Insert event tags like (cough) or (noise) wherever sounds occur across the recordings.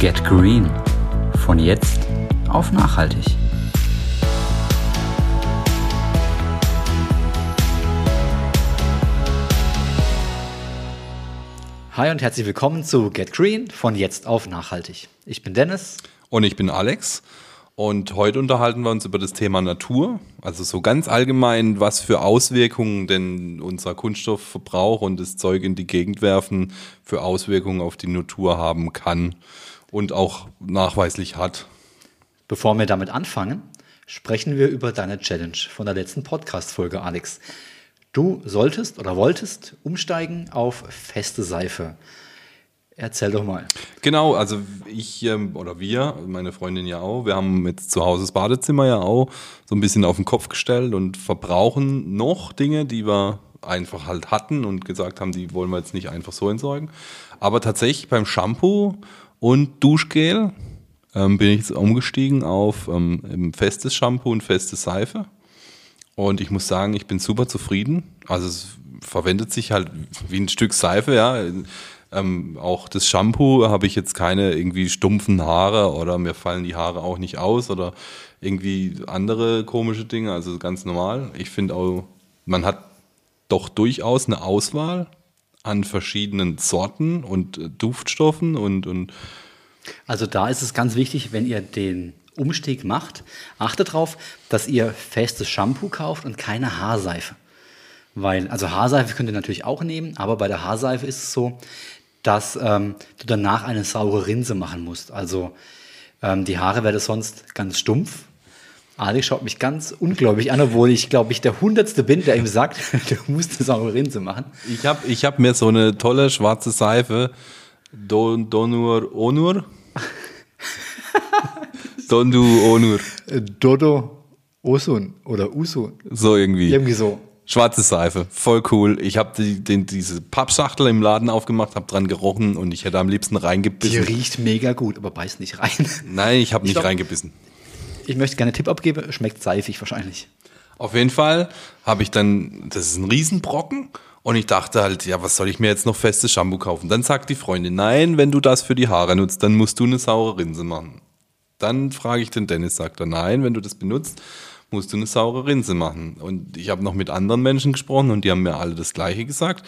Get Green. Von jetzt auf nachhaltig. Hi und herzlich willkommen zu Get Green von jetzt auf nachhaltig. Ich bin Dennis. Und ich bin Alex. Und heute unterhalten wir uns über das Thema Natur. Also so ganz allgemein, was für Auswirkungen denn unser Kunststoffverbrauch und das Zeug in die Gegend werfen für Auswirkungen auf die Natur haben kann und auch nachweislich hat. Bevor wir damit anfangen, sprechen wir über deine Challenge von der letzten Podcast-Folge, Alex. Du solltest oder wolltest umsteigen auf feste Seife. Erzähl doch mal. Genau, also ich ähm, oder wir, meine Freundin ja auch, wir haben jetzt zu Hause das Badezimmer ja auch so ein bisschen auf den Kopf gestellt und verbrauchen noch Dinge, die wir einfach halt hatten und gesagt haben, die wollen wir jetzt nicht einfach so entsorgen. Aber tatsächlich beim Shampoo und Duschgel ähm, bin ich jetzt umgestiegen auf ähm, festes Shampoo und feste Seife. Und ich muss sagen, ich bin super zufrieden. Also es verwendet sich halt wie ein Stück Seife, ja. Ähm, auch das Shampoo habe ich jetzt keine irgendwie stumpfen Haare oder mir fallen die Haare auch nicht aus oder irgendwie andere komische Dinge, also ganz normal. Ich finde auch, man hat doch durchaus eine Auswahl an verschiedenen Sorten und äh, Duftstoffen und, und also da ist es ganz wichtig, wenn ihr den Umstieg macht, achtet darauf, dass ihr festes Shampoo kauft und keine Haarseife. Weil, also Haarseife könnt ihr natürlich auch nehmen, aber bei der Haarseife ist es so, dass ähm, du danach eine saure Rinse machen musst. Also ähm, die Haare werden sonst ganz stumpf. Alex schaut mich ganz ungläubig an, obwohl ich, glaube ich, der Hundertste bin, der ihm sagt, (laughs) du musst eine saure Rinse machen. Ich habe ich hab mir so eine tolle schwarze Seife, Don, Donur Onur. (laughs) Dondu Onur. Dodo Osun oder Usun. So irgendwie. Irgendwie so. Schwarze Seife, voll cool. Ich habe die, den, diese Pappschachtel im Laden aufgemacht, habe dran gerochen und ich hätte am liebsten reingebissen. Die riecht mega gut, aber beißt nicht rein. Nein, ich habe nicht glaub, reingebissen. Ich möchte gerne Tipp abgeben, schmeckt seifig wahrscheinlich. Auf jeden Fall habe ich dann, das ist ein Riesenbrocken und ich dachte halt, ja, was soll ich mir jetzt noch festes Shampoo kaufen? Dann sagt die Freundin, nein, wenn du das für die Haare nutzt, dann musst du eine saure Rinse machen. Dann frage ich den Dennis, sagt er, nein, wenn du das benutzt, musst du eine saure Rinse machen. Und ich habe noch mit anderen Menschen gesprochen und die haben mir alle das Gleiche gesagt.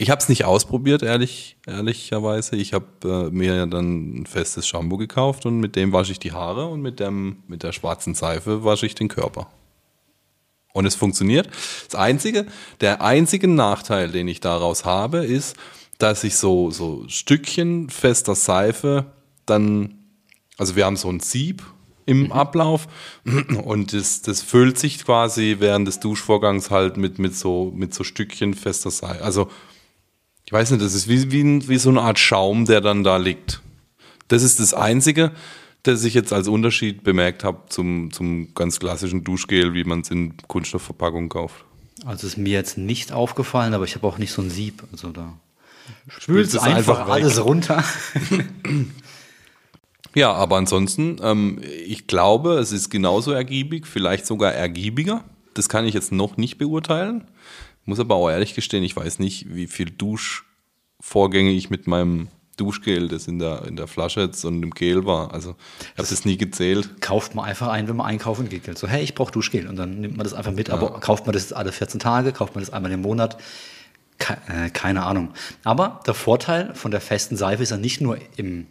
Ich habe es nicht ausprobiert, ehrlich, ehrlicherweise. Ich habe äh, mir dann ein festes Shampoo gekauft und mit dem wasche ich die Haare und mit, dem, mit der schwarzen Seife wasche ich den Körper. Und es funktioniert. Das einzige, der einzige Nachteil, den ich daraus habe, ist, dass ich so, so Stückchen fester Seife dann, also wir haben so ein Sieb im mhm. Ablauf. Und das, das füllt sich quasi während des Duschvorgangs halt mit, mit, so, mit so Stückchen fester Seife. Also, ich weiß nicht, das ist wie, wie, wie so eine Art Schaum, der dann da liegt. Das ist das Einzige, das ich jetzt als Unterschied bemerkt habe zum, zum ganz klassischen Duschgel, wie man es in Kunststoffverpackung kauft. Also ist mir jetzt nicht aufgefallen, aber ich habe auch nicht so ein Sieb. Also da spült es einfach, einfach alles runter. (laughs) Ja, aber ansonsten, ähm, ich glaube, es ist genauso ergiebig, vielleicht sogar ergiebiger. Das kann ich jetzt noch nicht beurteilen. Muss aber auch ehrlich gestehen, ich weiß nicht, wie viel Duschvorgänge ich mit meinem Duschgel, das in der, in der Flasche jetzt und im Gel war. Also ich habe das nie gezählt. Kauft man einfach ein, wenn man einkaufen geht. So, hey, ich brauche Duschgel. Und dann nimmt man das einfach mit. Ja. Aber kauft man das alle 14 Tage, kauft man das einmal im Monat? Äh, keine Ahnung. Aber der Vorteil von der festen Seife ist ja nicht nur im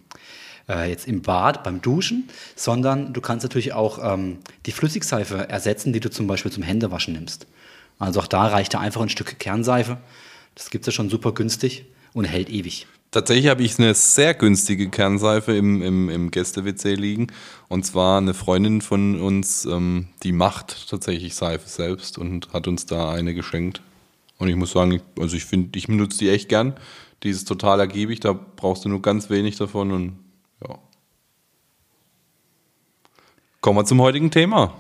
äh, jetzt im Bad beim Duschen, sondern du kannst natürlich auch ähm, die Flüssigseife ersetzen, die du zum Beispiel zum Händewaschen nimmst. Also auch da reicht da einfach ein Stück Kernseife. Das gibt es ja schon super günstig und hält ewig. Tatsächlich habe ich eine sehr günstige Kernseife im, im, im Gäste-WC liegen. Und zwar eine Freundin von uns, ähm, die macht tatsächlich Seife selbst und hat uns da eine geschenkt. Und ich muss sagen, ich, also ich finde, ich benutze die echt gern. Die ist total ergiebig, da brauchst du nur ganz wenig davon und ja. Kommen wir zum heutigen Thema.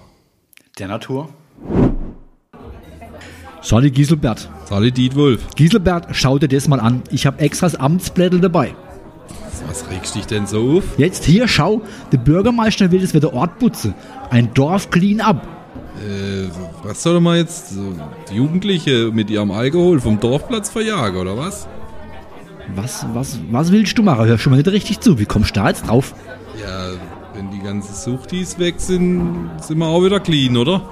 Der Natur. Sali Giselbert. Sali Dietwolf. Giselbert, schau dir das mal an. Ich habe extra das Amtsblättel dabei. Was regst dich denn so auf? Jetzt hier, schau. Der Bürgermeister will, dass wir der Ort putzen. Ein Dorf clean up. Äh, was soll man jetzt? Die Jugendliche mit ihrem Alkohol vom Dorfplatz verjagen, oder was? Was, was, was willst du machen? Hör schon mal nicht richtig zu. Wie kommst du da jetzt drauf? Ja, wenn die ganzen Suchtis weg sind, sind wir auch wieder clean, oder?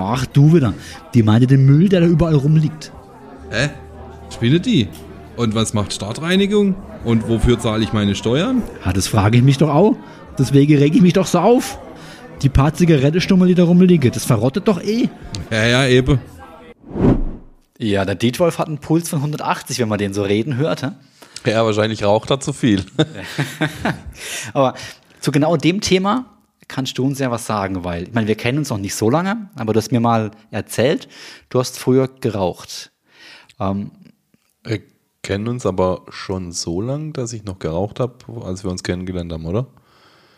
Ach, du wieder. Die meinte den Müll, der da überall rumliegt. Hä? Spinne die? Und was macht Stadtreinigung? Und wofür zahle ich meine Steuern? Ja, das frage ich mich doch auch. Deswegen reg ich mich doch so auf. Die paar Zigarettenstummel, die da rumliegen, das verrottet doch eh. Ja, ja, eben. Ja, der Dietwolf hat einen Puls von 180, wenn man den so reden hört. hä? Ja, wahrscheinlich raucht er zu viel. (laughs) Aber zu genau dem Thema kannst du uns ja was sagen, weil ich meine, wir kennen uns noch nicht so lange, aber du hast mir mal erzählt, du hast früher geraucht. Ähm, Wir kennen uns aber schon so lang, dass ich noch geraucht habe, als wir uns kennengelernt haben, oder?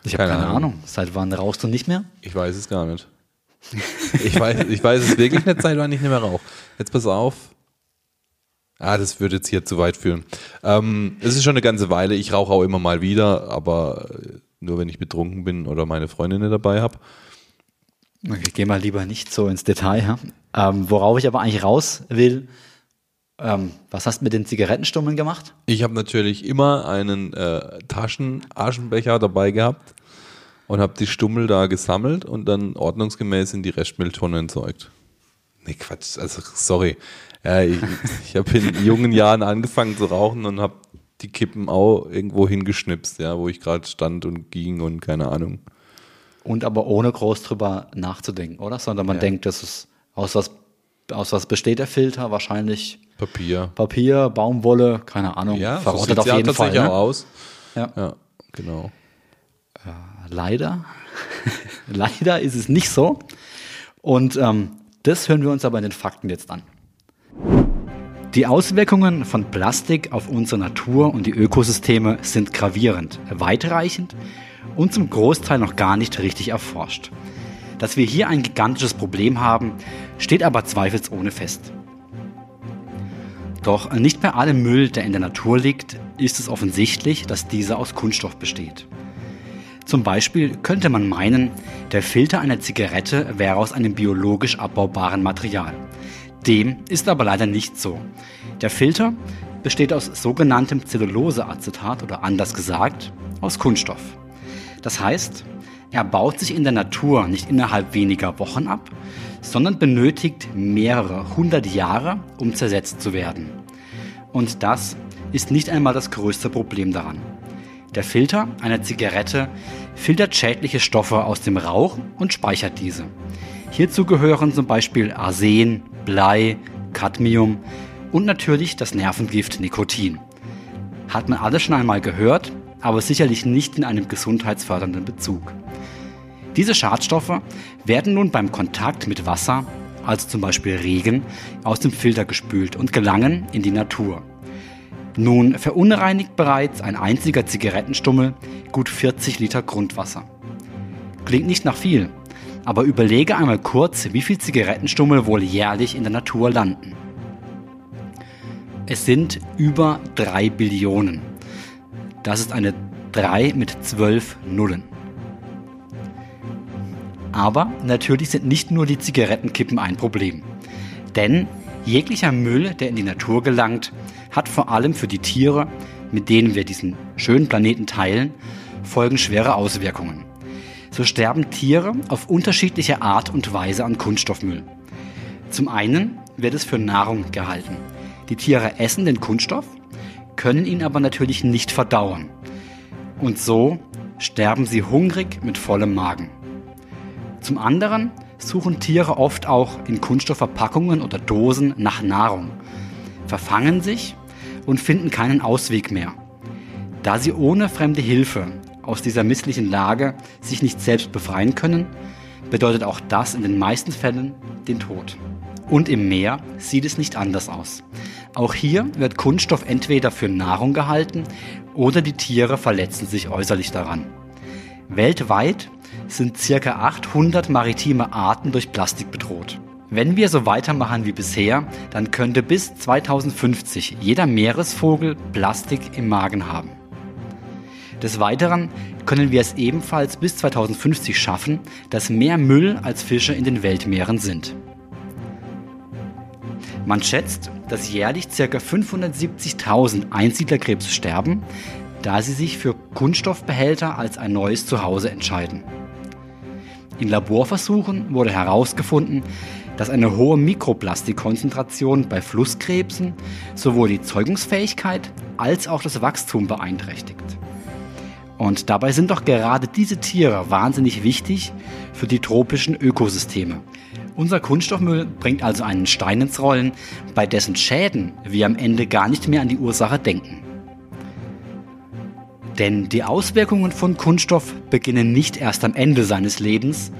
ich habe Keine keine, Ahnung. Ahnung. Seit wann rauchst du nicht mehr? Ich weiß es gar nicht. Ich weiß, ich weiß es wirklich nicht, seit wann ich nicht mehr rauche. Jetzt pass auf. Ah, das würde jetzt hier zu weit führen. Ähm, es ist schon eine ganze Weile. Ich rauche auch immer mal wieder, aber äh, nur wenn ich betrunken bin oder meine Freundinnen dabei habe. Okay, geh mal lieber nicht so ins Detail. Ja? Ähm, worauf ich aber eigentlich raus will, ähm, was hast du mit den Zigarettenstummeln gemacht? Ich habe natürlich immer einen äh, Taschen-Aschenbecher dabei gehabt und habe die Stummel da gesammelt und dann ordnungsgemäß in die Restmülltonne entsorgt. Nee, Quatsch, also sorry. Ja, ich ich habe in jungen Jahren angefangen zu rauchen und habe die Kippen auch irgendwo hingeschnipst, ja, wo ich gerade stand und ging und keine Ahnung. Und aber ohne groß drüber nachzudenken, oder? Sondern man Ja. denkt, das ist aus was, aus was besteht der Filter? Wahrscheinlich Papier. Papier, Baumwolle, keine Ahnung. Ja, so verrottet sieht's auf ja jeden Fall. Ne? auch aus. Ja. Ja, genau. Leider, (laughs) leider ist es nicht so. Und ähm, das hören wir uns aber in den Fakten jetzt an. Die Auswirkungen von Plastik auf unsere Natur und die Ökosysteme sind gravierend, weitreichend und zum Großteil noch gar nicht richtig erforscht. Dass wir hier ein gigantisches Problem haben, steht aber zweifelsohne fest. Doch nicht bei allem Müll, der in der Natur liegt, ist es offensichtlich, dass dieser aus Kunststoff besteht. Zum Beispiel könnte man meinen, der Filter einer Zigarette wäre aus einem biologisch abbaubaren Material. Dem ist aber leider nicht so. Der Filter besteht aus sogenanntem Zelluloseacetat oder anders gesagt aus Kunststoff. Das heißt, er baut sich in der Natur nicht innerhalb weniger Wochen ab, sondern benötigt mehrere hundert Jahre, um zersetzt zu werden. Und das ist nicht einmal das größte Problem daran. Der Filter einer Zigarette filtert schädliche Stoffe aus dem Rauch und speichert diese. Hierzu gehören zum Beispiel Arsen, Blei, Cadmium und natürlich das Nervengift Nikotin. Hat man alles schon einmal gehört, aber sicherlich nicht in einem gesundheitsfördernden Bezug. Diese Schadstoffe werden nun beim Kontakt mit Wasser, also zum Beispiel Regen, aus dem Filter gespült und gelangen in die Natur. Nun verunreinigt bereits ein einziger Zigarettenstummel gut 40 Liter Grundwasser. Klingt nicht nach viel, aber überlege einmal kurz, wie viel Zigarettenstummel wohl jährlich in der Natur landen. Es sind über 3 Billionen. Das ist eine 3 mit 12 Nullen. Aber natürlich sind nicht nur die Zigarettenkippen ein Problem. Denn jeglicher Müll, der in die Natur gelangt, hat vor allem für die Tiere, mit denen wir diesen schönen Planeten teilen, folgenschwere Auswirkungen. So sterben Tiere auf unterschiedliche Art und Weise an Kunststoffmüll. Zum einen wird es für Nahrung gehalten. Die Tiere essen den Kunststoff, können ihn aber natürlich nicht verdauen. Und so sterben sie hungrig mit vollem Magen. Zum anderen suchen Tiere oft auch in Kunststoffverpackungen oder Dosen nach Nahrung, verfangen sich und finden keinen Ausweg mehr. Da sie ohne fremde Hilfe aus dieser misslichen Lage sich nicht selbst befreien können, bedeutet auch das in den meisten Fällen den Tod. Und im Meer sieht es nicht anders aus. Auch hier wird Kunststoff entweder für Nahrung gehalten oder die Tiere verletzen sich äußerlich daran. Weltweit sind circa 800 maritime Arten durch Plastik bedroht. Wenn wir so weitermachen wie bisher, dann könnte bis 2050 jeder Meeresvogel Plastik im Magen haben. Des Weiteren können wir es ebenfalls bis 2050 schaffen, dass mehr Müll als Fische in den Weltmeeren sind. Man schätzt, dass jährlich ca. 570.000 Einsiedlerkrebse sterben, da sie sich für Kunststoffbehälter als ein neues Zuhause entscheiden. In Laborversuchen wurde herausgefunden, dass eine hohe Mikroplastikkonzentration bei Flusskrebsen sowohl die Zeugungsfähigkeit als auch das Wachstum beeinträchtigt. Und dabei sind doch gerade diese Tiere wahnsinnig wichtig für die tropischen Ökosysteme. Unser Kunststoffmüll bringt also einen Stein ins Rollen, bei dessen Schäden wir am Ende gar nicht mehr an die Ursache denken. Denn die Auswirkungen von Kunststoff beginnen nicht erst am Ende seines Lebens,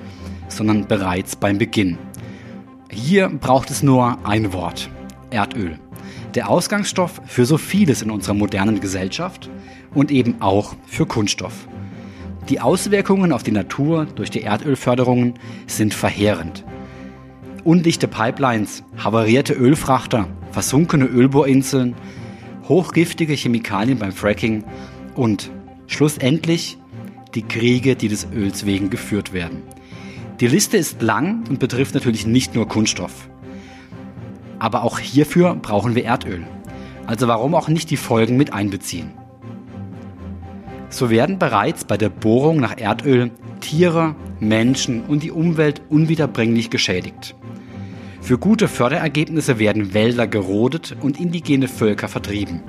sondern bereits beim Beginn. Hier braucht es nur ein Wort. Erdöl. Der Ausgangsstoff für so vieles in unserer modernen Gesellschaft und eben auch für Kunststoff. Die Auswirkungen auf die Natur durch die Erdölförderungen sind verheerend. Undichte Pipelines, havarierte Ölfrachter, versunkene Ölbohrinseln, hochgiftige Chemikalien beim Fracking und schlussendlich die Kriege, die des Öls wegen geführt werden. Die Liste ist lang und betrifft natürlich nicht nur Kunststoff. Aber auch hierfür brauchen wir Erdöl. Also warum auch nicht die Folgen mit einbeziehen? So werden bereits bei der Bohrung nach Erdöl Tiere, Menschen und die Umwelt unwiederbringlich geschädigt. Für gute Förderergebnisse werden Wälder gerodet und indigene Völker vertrieben.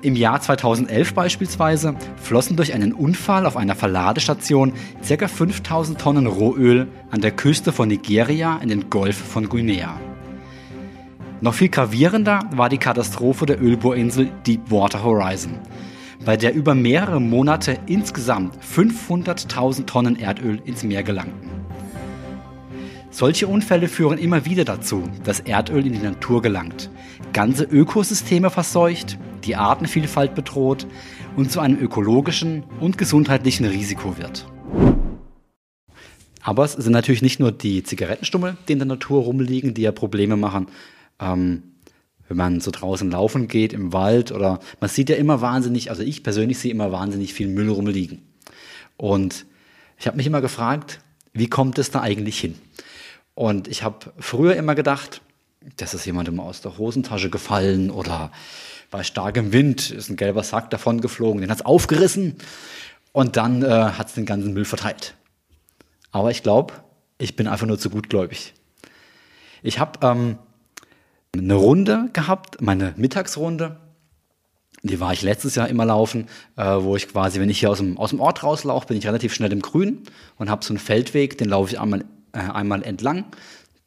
Im Jahr 2011 beispielsweise flossen durch einen Unfall auf einer Verladestation ca. 5000 Tonnen Rohöl an der Küste von Nigeria in den Golf von Guinea. Noch viel gravierender war die Katastrophe der Ölbohrinsel Deepwater Horizon, bei der über mehrere Monate insgesamt 500.000 Tonnen Erdöl ins Meer gelangten. Solche Unfälle führen immer wieder dazu, dass Erdöl in die Natur gelangt, ganze Ökosysteme verseucht die Artenvielfalt bedroht und zu einem ökologischen und gesundheitlichen Risiko wird. Aber es sind natürlich nicht nur die Zigarettenstummel, die in der Natur rumliegen, die ja Probleme machen. Ähm, wenn man so draußen laufen geht im Wald oder man sieht ja immer wahnsinnig, also ich persönlich sehe immer wahnsinnig viel Müll rumliegen. Und ich habe mich immer gefragt, wie kommt es da eigentlich hin? Und ich habe früher immer gedacht, das ist jemandem aus der Hosentasche gefallen oder bei starkem Wind ist ein gelber Sack davon geflogen, den hat es aufgerissen und dann äh, hat es den ganzen Müll verteilt. Aber ich glaube, ich bin einfach nur zu gutgläubig. Ich habe ähm, eine Runde gehabt, meine Mittagsrunde. Die war ich letztes Jahr immer laufen, äh, wo ich quasi, wenn ich hier aus dem, aus dem Ort rauslaufe, bin ich relativ schnell im Grün und habe so einen Feldweg, den laufe ich einmal, äh, einmal entlang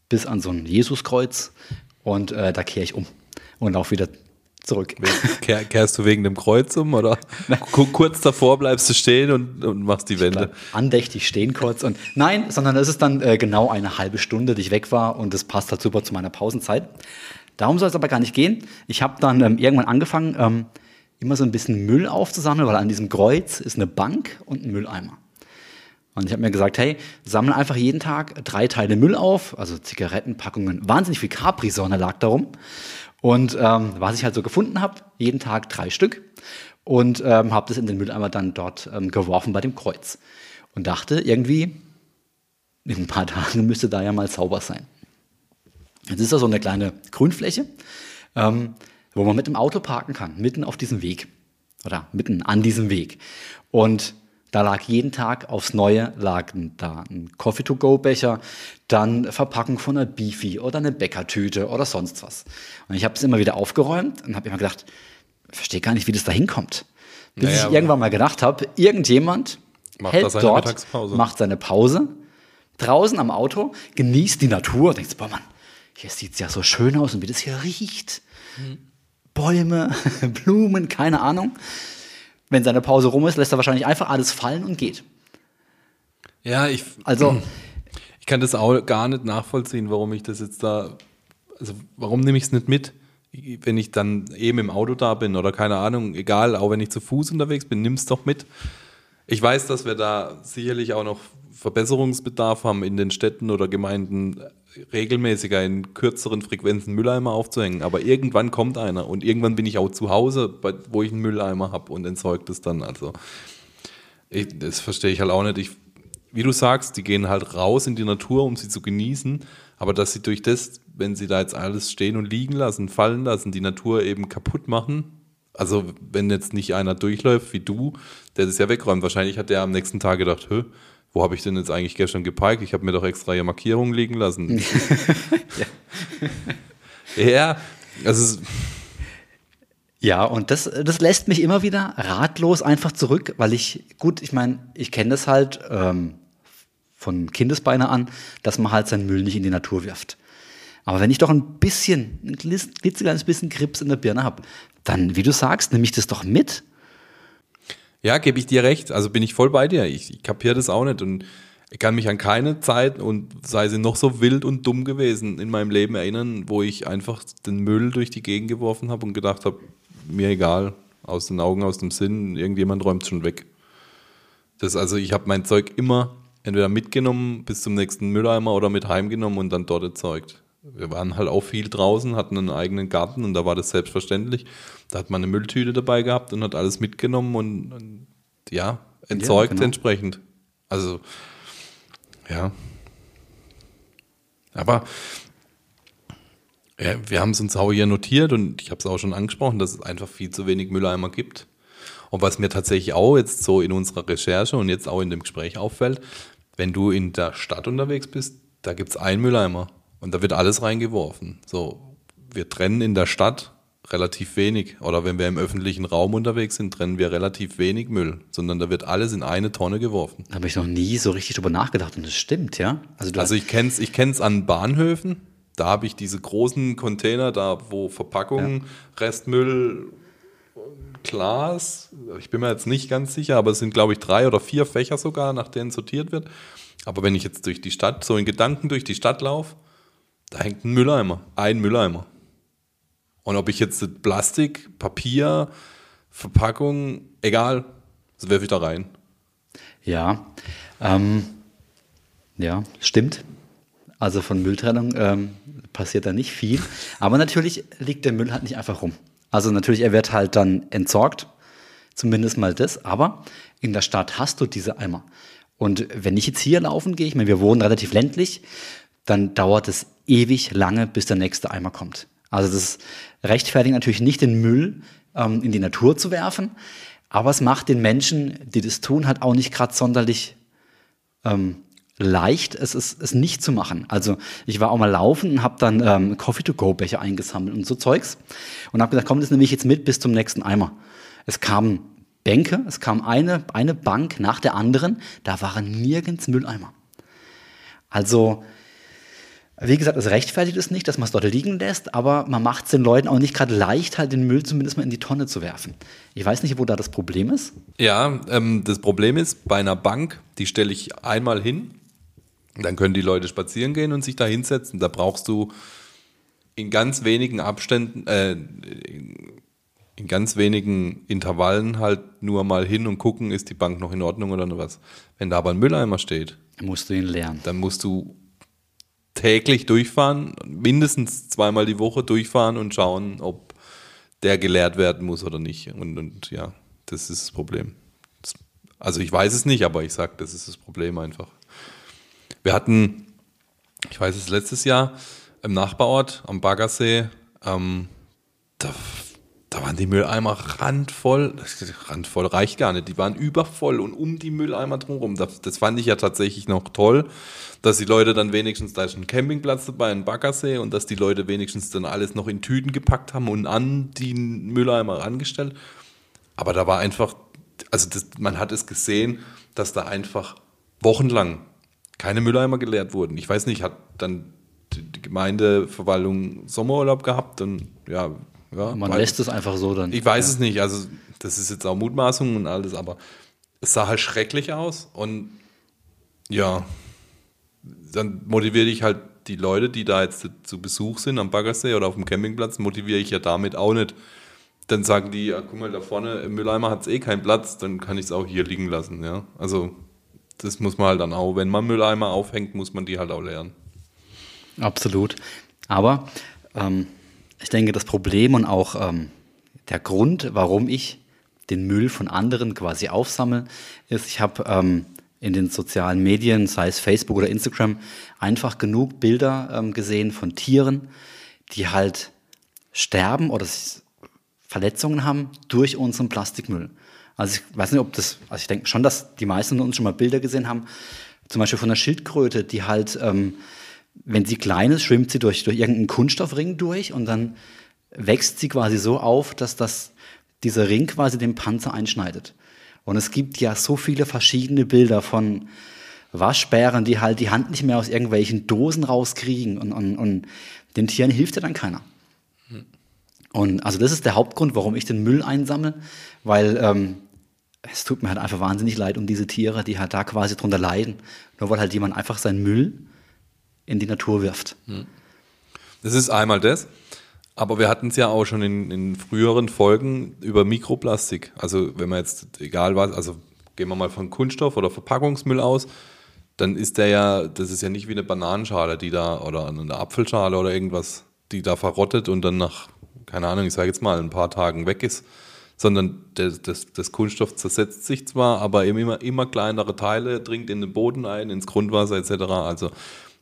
bis an so ein Jesuskreuz und äh, da kehre ich um und laufe wieder zurück. Kehr, kehrst du wegen dem Kreuz um oder kurz davor bleibst du stehen und, und machst die Wende? Andächtig stehen kurz und nein, sondern es ist dann äh, genau eine halbe Stunde, die ich weg war und das passt halt super zu meiner Pausenzeit. Darum soll es aber gar nicht gehen. Ich habe dann ähm, irgendwann angefangen, ähm, immer so ein bisschen Müll aufzusammeln, weil an diesem Kreuz ist eine Bank und ein Mülleimer. Und ich habe mir gesagt, hey, sammle einfach jeden Tag drei Teile Müll auf, also Zigarettenpackungen, wahnsinnig viel Capri-Sonne lag darum. Und ähm, was ich halt so gefunden habe, jeden Tag drei Stück und ähm, habe das in den Mülleimer dann dort ähm, geworfen bei dem Kreuz und dachte irgendwie, in ein paar (laughs) Tagen müsste da ja mal sauber sein. Jetzt ist da so eine kleine Grünfläche, ähm, wo man mit dem Auto parken kann, mitten auf diesem Weg oder mitten an diesem Weg. Und da lag jeden Tag aufs Neue lag da ein Coffee-to-go-Becher, dann Verpackung von einer Beefy oder eine Bäckertüte oder sonst was. Und ich habe es immer wieder aufgeräumt und habe immer gedacht, ich verstehe gar nicht, wie das da hinkommt. Bis naja, ich irgendwann mal gedacht habe, irgendjemand macht hält dort, macht seine Pause, draußen am Auto, genießt die Natur und denkt, boah Mann, hier sieht es ja so schön aus und wie das hier riecht. Mhm. Bäume, (laughs) Blumen, keine Ahnung wenn seine Pause rum ist, lässt er wahrscheinlich einfach alles fallen und geht. Ja, ich. Also. Ich kann das auch gar nicht nachvollziehen, warum ich das jetzt da. Also, warum nehme ich es nicht mit? Wenn ich dann eben im Auto da bin oder keine Ahnung, egal, auch wenn ich zu Fuß unterwegs bin, nimm es doch mit. Ich weiß, dass wir da sicherlich auch noch Verbesserungsbedarf haben in den Städten oder Gemeinden, regelmäßiger in kürzeren Frequenzen Mülleimer aufzuhängen. Aber irgendwann kommt einer und irgendwann bin ich auch zu Hause, wo ich einen Mülleimer habe und entsorgt es dann. Also ich, das verstehe ich halt auch nicht. Ich, wie du sagst, die gehen halt raus in die Natur, um sie zu genießen. Aber dass sie durch das wenn sie da jetzt alles stehen und liegen lassen, fallen lassen, die Natur eben kaputt machen. Also wenn jetzt nicht einer durchläuft wie du, der das ja wegräumt, wahrscheinlich hat der am nächsten Tag gedacht, Hö, wo habe ich denn jetzt eigentlich gestern geparkt? Ich habe mir doch extra hier Markierungen liegen lassen. (laughs) ja. ja, also ja, und das, das lässt mich immer wieder ratlos einfach zurück, weil ich, gut, ich meine, ich kenne das halt ähm, von Kindesbeine an, dass man halt seinen Müll nicht in die Natur wirft. Aber wenn ich doch ein bisschen, ein klitzekleines bisschen Grips in der Birne habe, dann, wie du sagst, nehme ich das doch mit. Ja, gebe ich dir recht. Also bin ich voll bei dir. Ich, ich kapiere das auch nicht. Und ich kann mich an keine Zeit und sei sie noch so wild und dumm gewesen in meinem Leben erinnern, wo ich einfach den Müll durch die Gegend geworfen habe und gedacht habe, mir egal, aus den Augen, aus dem Sinn, irgendjemand räumt schon weg. Das also, ich habe mein Zeug immer entweder mitgenommen bis zum nächsten Mülleimer oder mit heimgenommen und dann dort erzeugt. Wir waren halt auch viel draußen, hatten einen eigenen Garten und da war das selbstverständlich. Da hat man eine Mülltüte dabei gehabt und hat alles mitgenommen und, und ja, entsorgt ja, genau. entsprechend. Also, ja. Aber ja, wir haben es uns auch hier notiert und ich habe es auch schon angesprochen, dass es einfach viel zu wenig Mülleimer gibt. Und was mir tatsächlich auch jetzt so in unserer Recherche und jetzt auch in dem Gespräch auffällt, wenn du in der Stadt unterwegs bist, da gibt es einen Mülleimer und da wird alles reingeworfen. So, wir trennen in der Stadt relativ wenig. Oder wenn wir im öffentlichen Raum unterwegs sind, trennen wir relativ wenig Müll, sondern da wird alles in eine Tonne geworfen. Da habe ich noch nie so richtig drüber nachgedacht und das stimmt, ja. Also, also ich kenne es ich kenn's an Bahnhöfen. Da habe ich diese großen Container, da wo Verpackungen, ja. Restmüll, Glas, ich bin mir jetzt nicht ganz sicher, aber es sind, glaube ich, drei oder vier Fächer sogar, nach denen sortiert wird. Aber wenn ich jetzt durch die Stadt, so in Gedanken durch die Stadt laufe, da hängt ein Mülleimer, ein Mülleimer. Und ob ich jetzt Plastik, Papier, Verpackung, egal, das werfe ich da rein. Ja, ähm, ja, stimmt. Also von Mülltrennung ähm, passiert da nicht viel. Aber natürlich liegt der Müll halt nicht einfach rum. Also natürlich, er wird halt dann entsorgt, zumindest mal das. Aber in der Stadt hast du diese Eimer. Und wenn ich jetzt hier laufen gehe, ich meine, wir wohnen relativ ländlich, dann dauert es ewig lange, bis der nächste Eimer kommt. Also das rechtfertigt natürlich nicht, den Müll ähm, in die Natur zu werfen, aber es macht den Menschen, die das tun, halt auch nicht gerade sonderlich ähm, leicht, es ist es nicht zu machen. Also ich war auch mal laufen und habe dann ähm, Coffee-to-go-Becher eingesammelt und so Zeugs und habe gesagt, komm, das nehme ich jetzt mit bis zum nächsten Eimer. Es kamen Bänke, es kam eine, eine Bank nach der anderen, da waren nirgends Mülleimer. Also wie gesagt, es rechtfertigt es nicht, dass man es dort liegen lässt, aber man macht es den Leuten auch nicht gerade leicht, halt den Müll zumindest mal in die Tonne zu werfen. Ich weiß nicht, wo da das Problem ist. Ja, ähm, das Problem ist, bei einer Bank, die stelle ich einmal hin, dann können die Leute spazieren gehen und sich da hinsetzen. Da brauchst du in ganz wenigen Abständen, äh, in ganz wenigen Intervallen halt nur mal hin und gucken, ist die Bank noch in Ordnung oder was. Wenn da aber ein Mülleimer steht, musst du ihn lernen. Dann musst du täglich durchfahren, mindestens zweimal die Woche durchfahren und schauen, ob der geleert werden muss oder nicht. Und, und ja, das ist das Problem. Das, also ich weiß es nicht, aber ich sage, das ist das Problem einfach. Wir hatten, ich weiß es letztes Jahr, im Nachbarort am Baggersee, ähm, da da waren die Mülleimer randvoll. Randvoll reicht gar nicht. Die waren übervoll und um die Mülleimer drumherum. Das, das fand ich ja tatsächlich noch toll, dass die Leute dann wenigstens, da ist ein Campingplatz dabei, ein Baggersee und dass die Leute wenigstens dann alles noch in Tüten gepackt haben und an die Mülleimer rangestellt. Aber da war einfach, also das, man hat es gesehen, dass da einfach wochenlang keine Mülleimer geleert wurden. Ich weiß nicht, hat dann die Gemeindeverwaltung Sommerurlaub gehabt und ja, ja, Man lässt es einfach so dann. Ich weiß ja. es nicht. Also, das ist jetzt auch Mutmaßung und alles, aber es sah halt schrecklich aus und ja, dann motiviere ich halt die Leute, die da jetzt zu Besuch sind am Baggersee oder auf dem Campingplatz, motiviere ich ja damit auch nicht. Dann sagen die, ja, guck mal, da vorne im Mülleimer hat es eh keinen Platz, dann kann ich es auch hier liegen lassen. Ja? Also das muss man halt dann auch, wenn man Mülleimer aufhängt, muss man die halt auch lernen. Absolut. Aber ähm, ich denke, das Problem und auch ähm, der Grund, warum ich den Müll von anderen quasi aufsammle, ist, ich habe ähm, in den sozialen Medien, sei es Facebook oder Instagram, einfach genug Bilder ähm, gesehen von Tieren, die halt sterben oder Verletzungen haben durch unseren Plastikmüll. Also ich weiß nicht, ob das, also ich denke schon, dass die meisten von uns schon mal Bilder gesehen haben, zum Beispiel von einer Schildkröte, die halt, ähm, wenn sie klein ist, schwimmt sie durch, durch irgendeinen Kunststoffring durch und dann wächst sie quasi so auf, dass das, dieser Ring quasi den Panzer einschneidet. Und es gibt ja so viele verschiedene Bilder von Waschbären, die halt die Hand nicht mehr aus irgendwelchen Dosen rauskriegen und, und, und den Tieren hilft ja dann keiner. Und also das ist der Hauptgrund, warum ich den Müll einsammle, weil ähm, es tut mir halt einfach wahnsinnig leid um diese Tiere, die halt da quasi drunter leiden, nur weil halt jemand einfach seinen Müll in die Natur wirft. Das ist einmal das. Aber wir hatten es ja auch schon in, in, früheren Folgen über Mikroplastik. Also wenn man jetzt, egal was, also gehen wir mal von Kunststoff oder Verpackungsmüll aus, dann ist der ja, das ist ja nicht wie eine Bananenschale, die da, oder eine Apfelschale oder irgendwas, die da verrottet und dann nach, keine Ahnung, ich sage jetzt mal, ein paar Tagen weg ist, sondern das, das, das Kunststoff zersetzt sich zwar, aber eben immer, immer kleinere Teile, dringt in den Boden ein, ins Grundwasser etc. Also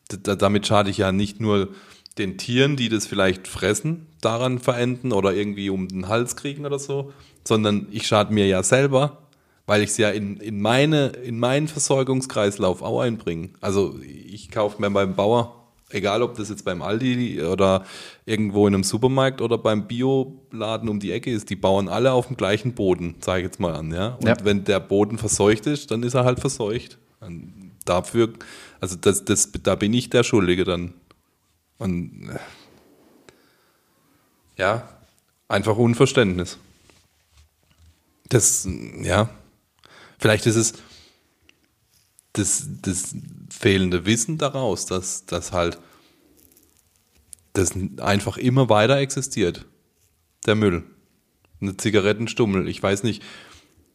damit schade ich ja nicht nur den Tieren, die das vielleicht fressen, daran verenden oder irgendwie um den Hals kriegen oder so, sondern ich schade mir ja selber, weil ich es ja in, in, meine, in meinen Versorgungskreislauf auch einbringe. Also ich kaufe mir beim Bauer, egal ob das jetzt beim Aldi oder irgendwo in einem Supermarkt oder beim Bioladen um die Ecke ist, die bauen alle auf dem gleichen Boden, sage ich jetzt mal an. Ja? Und ja. wenn der Boden verseucht ist, dann ist er halt verseucht. Und dafür, also das, das, da bin ich der Schuldige dann. Und äh, ja, einfach Unverständnis. Das, ja, vielleicht ist es das, das fehlende Wissen daraus, dass das halt das einfach immer weiter existiert. Der Müll. Eine Zigarettenstummel. Ich weiß nicht,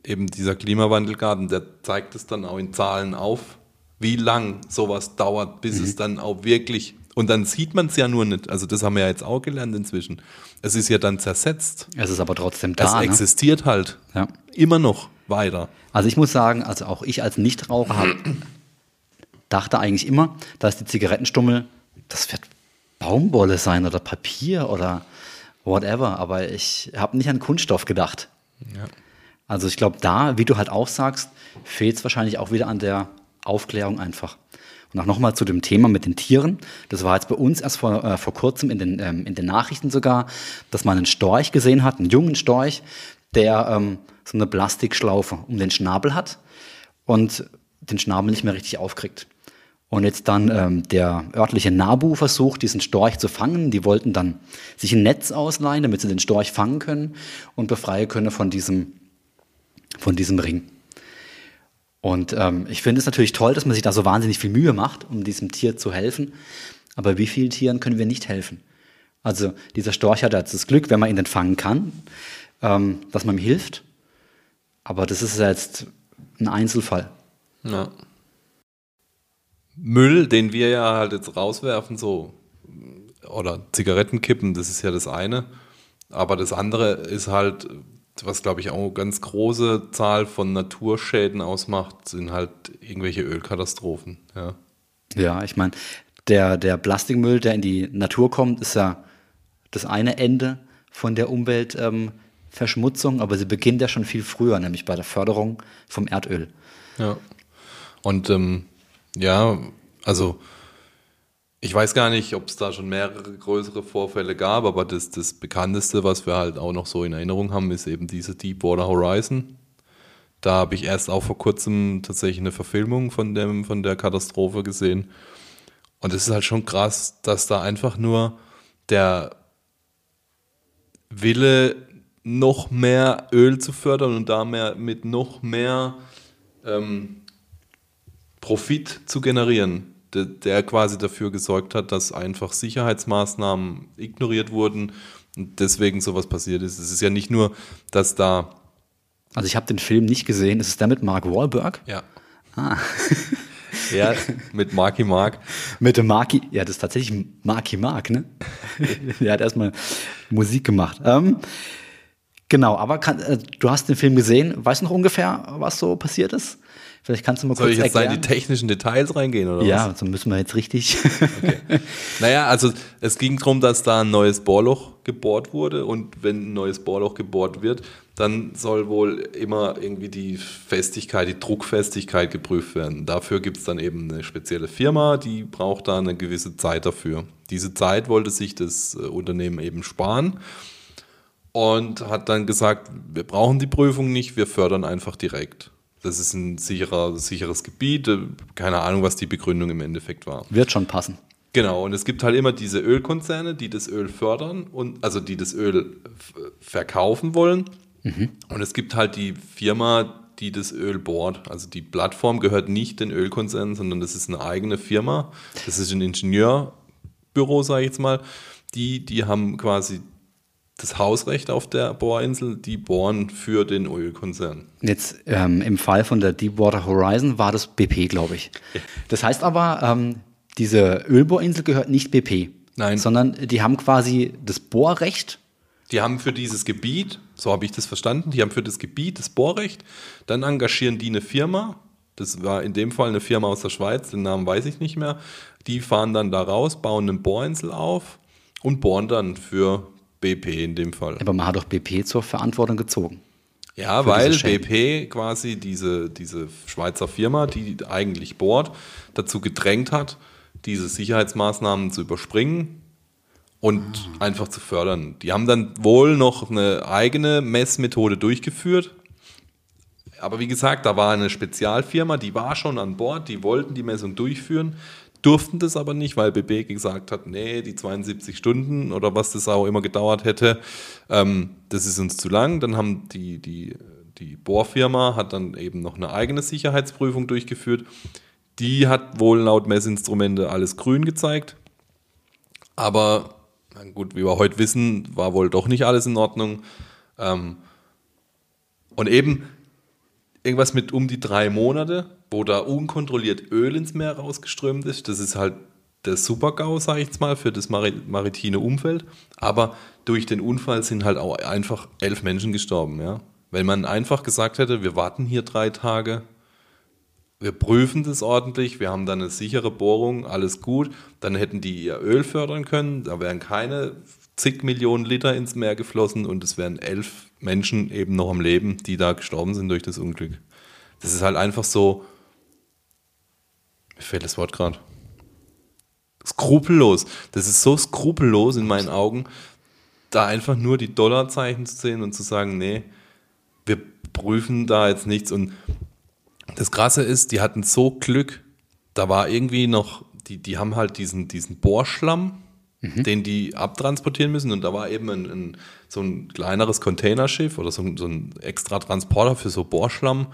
eben dieser Klimawandelgarten, der zeigt es dann auch in Zahlen auf, wie lang sowas dauert, bis mhm. es dann auch wirklich und dann sieht man es ja nur nicht. Also das haben wir ja jetzt auch gelernt inzwischen. Es ist ja dann zersetzt. Es ist aber trotzdem da. Es ne? existiert ne? halt. Ja. Immer noch weiter. Also ich muss sagen, also auch ich als Nichtraucher habe dachte eigentlich immer, dass die Zigarettenstummel, das wird Baumwolle sein oder Papier oder whatever. Aber ich habe nicht an Kunststoff gedacht. Ja. Also ich glaube, da, wie du halt auch sagst, fehlt es wahrscheinlich auch wieder an der Aufklärung einfach. Und auch nochmal zu dem Thema mit den Tieren. Das war jetzt bei uns erst vor, äh, vor kurzem in den, ähm, in den Nachrichten sogar, dass man einen Storch gesehen hat, einen jungen Storch, der ähm, so eine Plastikschlaufe um den Schnabel hat und den Schnabel nicht mehr richtig aufkriegt. Und jetzt dann ähm, der örtliche Nabu versucht, diesen Storch zu fangen. Die wollten dann sich ein Netz ausleihen, damit sie den Storch fangen können und befreien können von diesem, von diesem Ring. Und ähm, ich finde es natürlich toll, dass man sich da so wahnsinnig viel Mühe macht, um diesem Tier zu helfen. Aber wie vielen Tieren können wir nicht helfen? Also dieser Storch hat jetzt das Glück, wenn man ihn dann fangen kann, ähm, dass man ihm hilft. Aber das ist jetzt ein Einzelfall. Ja. Müll, den wir ja halt jetzt rauswerfen, so oder Zigarettenkippen, das ist ja das eine. Aber das andere ist halt was glaube ich auch eine ganz große Zahl von Naturschäden ausmacht, sind halt irgendwelche Ölkatastrophen. Ja, ja ich meine, der, der Plastikmüll, der in die Natur kommt, ist ja das eine Ende von der Umweltverschmutzung, ähm, aber sie beginnt ja schon viel früher, nämlich bei der Förderung vom Erdöl. Ja. Und ähm, ja, also ich weiß gar nicht, ob es da schon mehrere größere Vorfälle gab, aber das, das bekannteste, was wir halt auch noch so in Erinnerung haben, ist eben diese Deepwater Horizon. Da habe ich erst auch vor kurzem tatsächlich eine Verfilmung von, dem, von der Katastrophe gesehen. Und es ist halt schon krass, dass da einfach nur der Wille, noch mehr Öl zu fördern und damit noch mehr ähm, Profit zu generieren, der, der quasi dafür gesorgt hat, dass einfach Sicherheitsmaßnahmen ignoriert wurden und deswegen sowas passiert ist. Es ist ja nicht nur, dass da. Also ich habe den Film nicht gesehen. Ist es der mit Mark Wahlberg? Ja. Ah. (laughs) ja, mit Marky Mark. Mit dem Marky, ja, das ist tatsächlich Marky Mark, ne? (laughs) der hat erstmal Musik gemacht. Ähm, Genau, aber kann, äh, du hast den Film gesehen. Weißt du noch ungefähr, was so passiert ist? Vielleicht kannst du mal Soll kurz ich jetzt da in erklären. die technischen Details reingehen oder was? ja, so müssen wir jetzt richtig. Naja, also es ging darum, dass da ein neues Bohrloch gebohrt wurde und wenn ein neues Bohrloch gebohrt wird, dann soll wohl immer irgendwie die Festigkeit, die Druckfestigkeit geprüft werden. Dafür gibt es dann eben eine spezielle Firma, die braucht da eine gewisse Zeit dafür. Diese Zeit wollte sich das äh, Unternehmen eben sparen und hat dann gesagt, wir brauchen die Prüfung nicht, wir fördern einfach direkt. Das ist ein sicherer, sicheres Gebiet, äh, keine Ahnung, was die Begründung im Endeffekt war. Wird schon passen. Genau, und es gibt halt immer diese Ölkonzerne, die das Öl fördern und also die das Öl verkaufen wollen. Und es gibt halt die Firma, die das Öl bohrt. Also die Plattform gehört nicht den Ölkonzernen, sondern das ist eine eigene Firma. Das ist ein Ingenieurbüro, sage ich jetzt mal. Die, die haben quasi das Hausrecht auf der Bohrinsel, die bohren für den Ölkonzern. Jetzt ähm, im Fall von der Deepwater Horizon war das BP, glaube ich. Das heißt aber, ähm, diese Ölbohrinsel gehört nicht BP. Nein. Sondern die haben quasi das Bohrrecht. Die haben für dieses Gebiet, so habe ich das verstanden, die haben für das Gebiet das Bohrrecht, dann engagieren die eine Firma, das war in dem Fall eine Firma aus der Schweiz, den Namen weiß ich nicht mehr, die fahren dann da raus, bauen eine Bohrinsel auf und bohren dann für BP in dem Fall. Aber man hat doch BP zur Verantwortung gezogen. Ja, weil. BP quasi diese, diese Schweizer Firma, die eigentlich bohrt, dazu gedrängt hat, diese Sicherheitsmaßnahmen zu überspringen und einfach zu fördern. Die haben dann wohl noch eine eigene Messmethode durchgeführt. Aber wie gesagt, da war eine Spezialfirma, die war schon an Bord, die wollten die Messung durchführen, durften das aber nicht, weil BB gesagt hat, nee, die 72 Stunden oder was das auch immer gedauert hätte, ähm, das ist uns zu lang. Dann haben die, die, die Bohrfirma hat dann eben noch eine eigene Sicherheitsprüfung durchgeführt. Die hat wohl laut Messinstrumente alles grün gezeigt. Aber gut, wie wir heute wissen, war wohl doch nicht alles in Ordnung. Ähm, und eben irgendwas mit um die drei Monate, wo da unkontrolliert Öl ins Meer rausgeströmt ist. Das ist halt der Super-GAU, sage ich jetzt mal, für das mari maritime Umfeld. Aber durch den Unfall sind halt auch einfach elf Menschen gestorben. Ja? Wenn man einfach gesagt hätte, wir warten hier drei Tage, wir prüfen das ordentlich, wir haben dann eine sichere Bohrung, alles gut, dann hätten die ihr Öl fördern können, da wären keine zig Millionen Liter ins Meer geflossen und es wären elf Menschen eben noch am Leben, die da gestorben sind durch das Unglück. Das ist halt einfach so, mir fehlt das Wort gerade, skrupellos. Das ist so skrupellos in meinen Augen, da einfach nur die Dollarzeichen zu sehen und zu sagen, nee, wir prüfen da jetzt nichts und das Krasse ist, die hatten so Glück, da war irgendwie noch, die, die haben halt diesen, diesen Bohrschlamm, den die abtransportieren müssen. Und da war eben ein, ein, so ein kleineres Containerschiff oder so ein, so ein extra Transporter für so Bohrschlamm.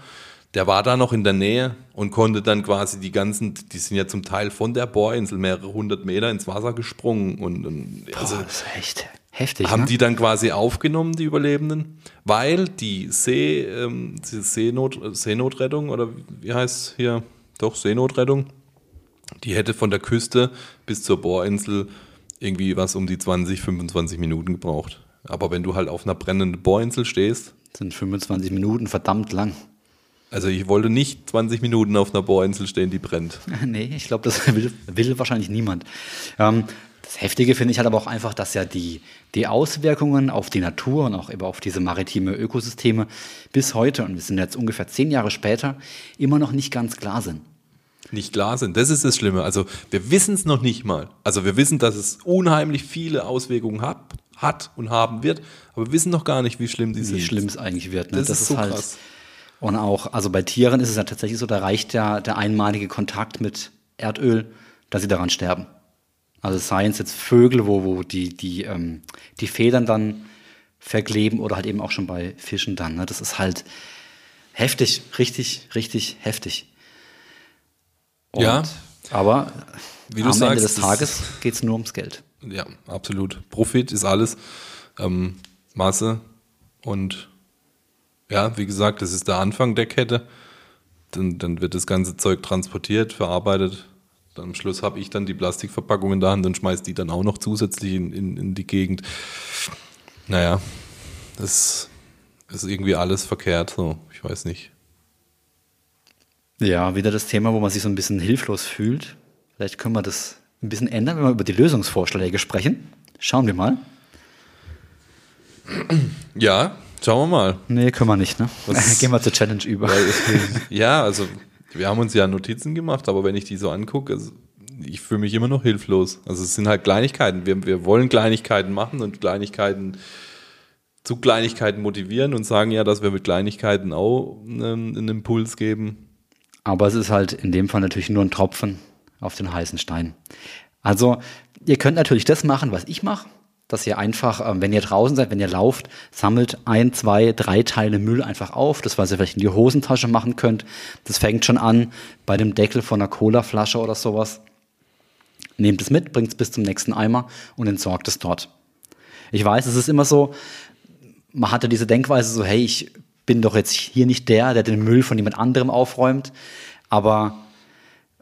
Der war da noch in der Nähe und konnte dann quasi die ganzen, die sind ja zum Teil von der Bohrinsel mehrere hundert Meter ins Wasser gesprungen und, und also, Boah, das ist echt heftig. haben ne? die dann quasi aufgenommen, die Überlebenden, weil die, See, ähm, die Seenot, Seenotrettung oder wie heißt hier, doch Seenotrettung, die hätte von der Küste bis zur Bohrinsel irgendwie was um die 20, 25 Minuten gebraucht. Aber wenn du halt auf einer brennenden Bohrinsel stehst, Das sind 25 Minuten verdammt lang. also ich wollte nicht 20 Minuten auf einer Bohrinsel stehen, die brennt. (laughs) nee, ich glaube, das will, will wahrscheinlich niemand. Ähm, das Heftige finde ich halt aber auch einfach, dass ja die, die Auswirkungen auf die Natur und auch eben auf diese maritime Ökosysteme bis heute, und wir sind jetzt ungefähr zehn Jahre später, immer noch nicht ganz klar sind. Nicht klar sind. Das ist das Schlimme. Also wir wissen es noch nicht mal. Also wir wissen, dass es unheimlich viele Auswirkungen hat, hat und haben wird, aber wir wissen noch gar nicht, wie schlimm die sind. Wie schlimm es eigentlich wird. Ne? Das ist so krass. Und auch, also bei Tieren ist es ja tatsächlich so, da reicht ja der einmalige Kontakt mit Erdöl, dass sie daran sterben. Also seien es jetzt Vögel, wo, wo die, die, ähm, die Federn dann verkleben oder halt eben auch schon bei Fischen dann. Ne? Das ist halt heftig, richtig, richtig heftig. Und, Ja. Aber Wie du am Ende sagst, des das- Tages geht es nur ums Geld. Ja, absolut. Profit ist alles. Ähm, Masse und ja, wie gesagt, das ist der Anfang der Kette. Dann, dann wird das ganze Zeug transportiert, verarbeitet. Dann am Schluss habe ich dann die Plastikverpackung in der Hand und schmeiß die dann auch noch zusätzlich in, in, in die Gegend. Naja, das ist irgendwie alles verkehrt, so. Ich weiß nicht. Ja, wieder das Thema, wo man sich so ein bisschen hilflos fühlt. Vielleicht können wir das ein bisschen ändern, wenn wir über die Lösungsvorschläge sprechen. Schauen wir mal. Ja, schauen wir mal. Nee, können wir nicht, ne? Was- (laughs) Gehen wir zur Challenge über. Ja, also wir haben uns ja Notizen gemacht, aber wenn ich die so angucke, also, ich fühle mich immer noch hilflos. Also es sind halt Kleinigkeiten. Wir, wir wollen Kleinigkeiten machen und Kleinigkeiten zu Kleinigkeiten motivieren und sagen ja, dass wir mit Kleinigkeiten auch einen, einen Impuls geben. Aber es ist halt in dem Fall natürlich nur ein Tropfen auf den heißen Stein. Also, ihr könnt natürlich das machen, was ich mache, dass ihr einfach, ähm, wenn ihr draußen seid, wenn ihr lauft, sammelt ein, zwei, drei Teile Müll einfach auf. Das, was ihr vielleicht in die Hosentasche machen könnt. Das fängt schon an bei dem Deckel von einer Colaflasche oder sowas. Nehmt es mit, bringt es bis zum nächsten Eimer und entsorgt es dort. Ich weiß, es ist immer so, man hatte diese Denkweise so, hey, ich bin doch jetzt hier nicht der, der den Müll von jemand anderem aufräumt. Aber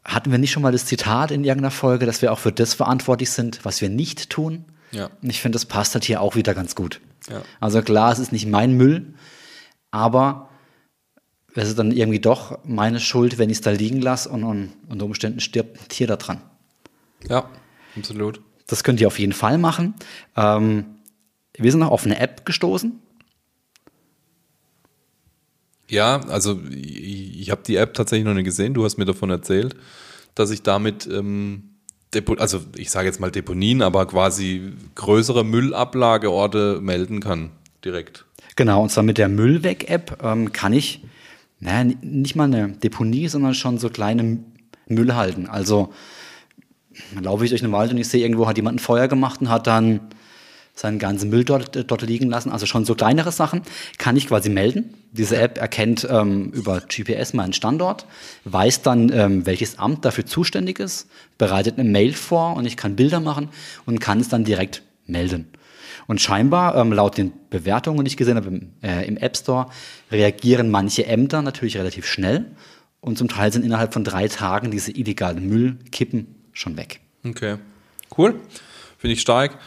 hatten wir nicht schon mal das Zitat in irgendeiner Folge, dass wir auch für das verantwortlich sind, was wir nicht tun? Ja. Und ich finde, das passt halt hier auch wieder ganz gut. Ja. Also klar, es ist nicht mein Müll, aber es ist dann irgendwie doch meine Schuld, wenn ich es da liegen lasse und, und unter Umständen stirbt ein Tier da dran. Ja, absolut. Das könnt ihr auf jeden Fall machen. Ähm, wir sind noch auf eine App gestoßen. Ja, also ich, ich habe die App tatsächlich noch nicht gesehen. Du hast mir davon erzählt, dass ich damit, ähm, Depo also ich sage jetzt mal Deponien, aber quasi größere Müllablageorte melden kann direkt. Genau, und zwar mit der Müllweg-App ähm, kann ich naja, nicht mal eine Deponie, sondern schon so kleine M- Müllhalden. Also laufe ich durch den Wald und ich sehe, irgendwo hat jemand ein Feuer gemacht und hat dann seinen ganzen Müll dort, äh, dort liegen lassen. Also schon so kleinere Sachen kann ich quasi melden. Diese App erkennt ähm, über GPS meinen Standort, weiß dann, ähm, welches Amt dafür zuständig ist, bereitet eine Mail vor und ich kann Bilder machen und kann es dann direkt melden. Und scheinbar, ähm, laut den Bewertungen, die ich gesehen habe im, äh, im App Store, reagieren manche Ämter natürlich relativ schnell und zum Teil sind innerhalb von drei Tagen diese illegalen Müllkippen schon weg. Okay. Cool. Finde ich stark.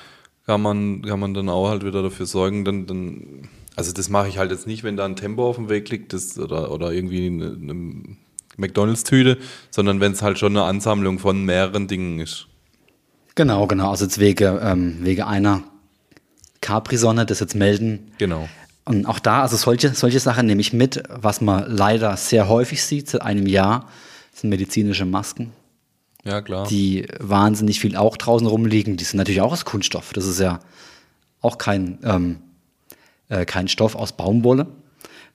Kann man, kann man dann auch halt wieder dafür sorgen, dann, dann also das mache ich halt jetzt nicht, wenn da ein Tempo auf dem Weg liegt das, oder, oder irgendwie eine, eine McDonalds-Tüte, sondern wenn es halt schon eine Ansammlung von mehreren Dingen ist. Genau, genau. Also jetzt wegen, ähm, wegen einer Capri-Sonne das jetzt melden. Genau. Und auch da, also solche, solche Sachen nehme ich mit. Was man leider sehr häufig sieht, seit einem Jahr, sind medizinische Masken, Ja, klar. die wahnsinnig viel auch draußen rumliegen. Die sind natürlich auch aus Kunststoff. Das ist ja auch kein, ähm, äh, kein Stoff aus Baumwolle.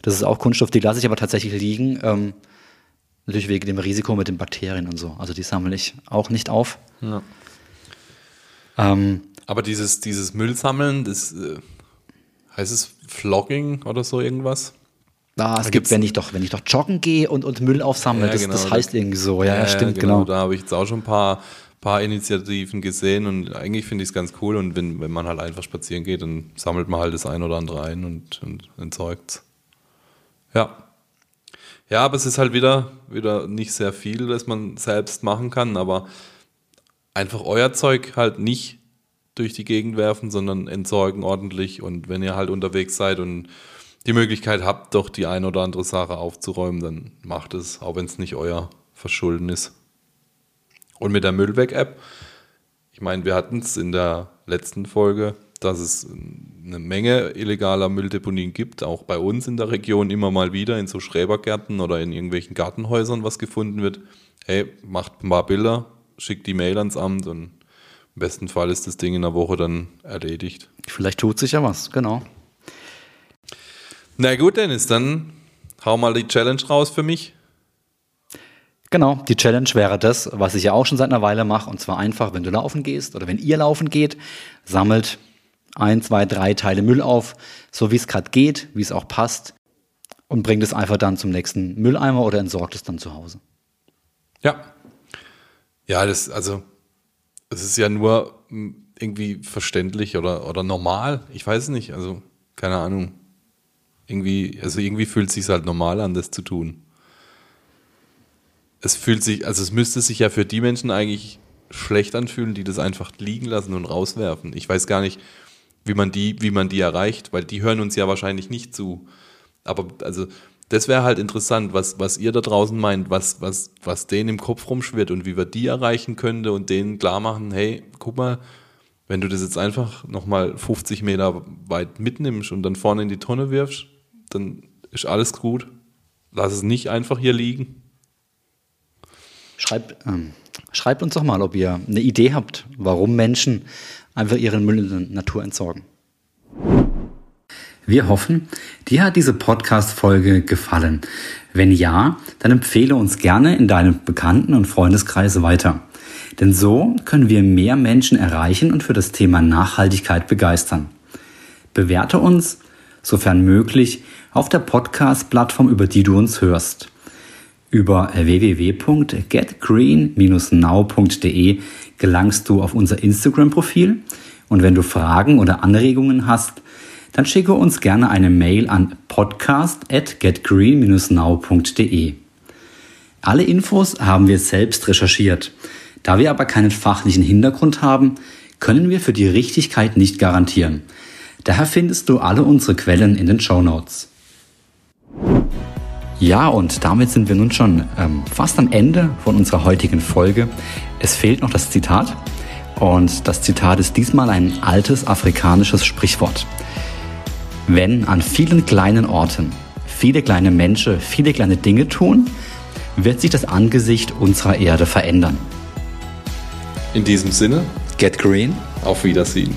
Das ist auch Kunststoff, die lasse ich aber tatsächlich liegen. Ähm, natürlich wegen dem Risiko mit den Bakterien und so. Also die sammle ich auch nicht auf. Ja. Ähm, Aber dieses, dieses Müllsammeln, das äh, heißt es Vlogging oder so irgendwas? Ah, es gibt, wenn ich doch, wenn ich doch joggen gehe und, und Müll aufsammle, Ja, das, genau, das heißt irgendwie so. Ja, ja stimmt, genau. Da habe ich jetzt auch schon ein paar, paar Initiativen gesehen und eigentlich finde ich es ganz cool. Und wenn, wenn man halt einfach spazieren geht, dann sammelt man halt das ein oder andere ein und, und entsorgt Ja. Ja, aber es ist halt wieder, wieder nicht sehr viel, das man selbst machen kann, aber einfach euer Zeug halt nicht durch die Gegend werfen, sondern entsorgen ordentlich. Und wenn ihr halt unterwegs seid und die Möglichkeit habt, doch die ein oder andere Sache aufzuräumen, dann macht es, auch wenn es nicht euer Verschulden ist. Und mit der Müllweg-App, ich meine, wir hatten es in der letzten Folge, dass es eine Menge illegaler Mülldeponien gibt, auch bei uns in der Region immer mal wieder in so Schrebergärten oder in irgendwelchen Gartenhäusern was gefunden wird. Hey, macht ein paar Bilder, schickt die Mail ans Amt und im besten Fall ist das Ding in einer Woche dann erledigt. Vielleicht tut sich ja was, genau. Na gut, Dennis, dann hau mal die Challenge raus für mich. Genau, die Challenge wäre das, was ich ja auch schon seit einer Weile mache, und zwar einfach, wenn du laufen gehst oder wenn ihr laufen geht, sammelt ein, zwei, drei Teile Müll auf, so wie es gerade geht, wie es auch passt, und bringt es einfach dann zum nächsten Mülleimer oder entsorgt es dann zu Hause. Ja. Ja, das, also, es ist ja nur mm, irgendwie verständlich oder, oder normal. Ich weiß es nicht, also, keine Ahnung. Irgendwie, also irgendwie fühlt es sich halt normal an, das zu tun. Es fühlt sich, also es müsste sich ja für die Menschen eigentlich schlecht anfühlen, die das einfach liegen lassen und rauswerfen. Ich weiß gar nicht, wie man die, wie man die erreicht, weil die hören uns ja wahrscheinlich nicht zu. Aber also das wäre halt interessant, was, was ihr da draußen meint, was, was, was denen im Kopf rumschwirrt und wie wir die erreichen könnte und denen klar machen, hey, guck mal, wenn du das jetzt einfach nochmal 50 Meter weit mitnimmst und dann vorne in die Tonne wirfst, dann ist alles gut. Lass es nicht einfach hier liegen. Schreibt, ähm, schreibt uns doch mal, ob ihr eine Idee habt, warum Menschen einfach ihren Müll in der Natur entsorgen. Wir hoffen, dir hat diese Podcast-Folge gefallen. Wenn ja, dann empfehle uns gerne in deinem Bekannten- und Freundeskreis weiter. Denn so können wir mehr Menschen erreichen und für das Thema Nachhaltigkeit begeistern. Bewerte uns, sofern möglich, auf der Podcast-Plattform, über die du uns hörst. Über www.getgreen-now.de gelangst du auf unser Instagram-Profil und wenn du Fragen oder Anregungen hast, dann schicke uns gerne eine Mail an podcast@getgreen-now.de. Alle Infos haben wir selbst recherchiert. Da wir aber keinen fachlichen Hintergrund haben, können wir für die Richtigkeit nicht garantieren. Daher findest du alle unsere Quellen in den Show Notes. Ja, und damit sind wir nun schon ähm, fast am Ende von unserer heutigen Folge. Es fehlt noch das Zitat. Und das Zitat ist diesmal ein altes afrikanisches Sprichwort. Wenn an vielen kleinen Orten viele kleine Menschen viele kleine Dinge tun, wird sich das Angesicht unserer Erde verändern. In diesem Sinne, Get Green. auf Wiedersehen.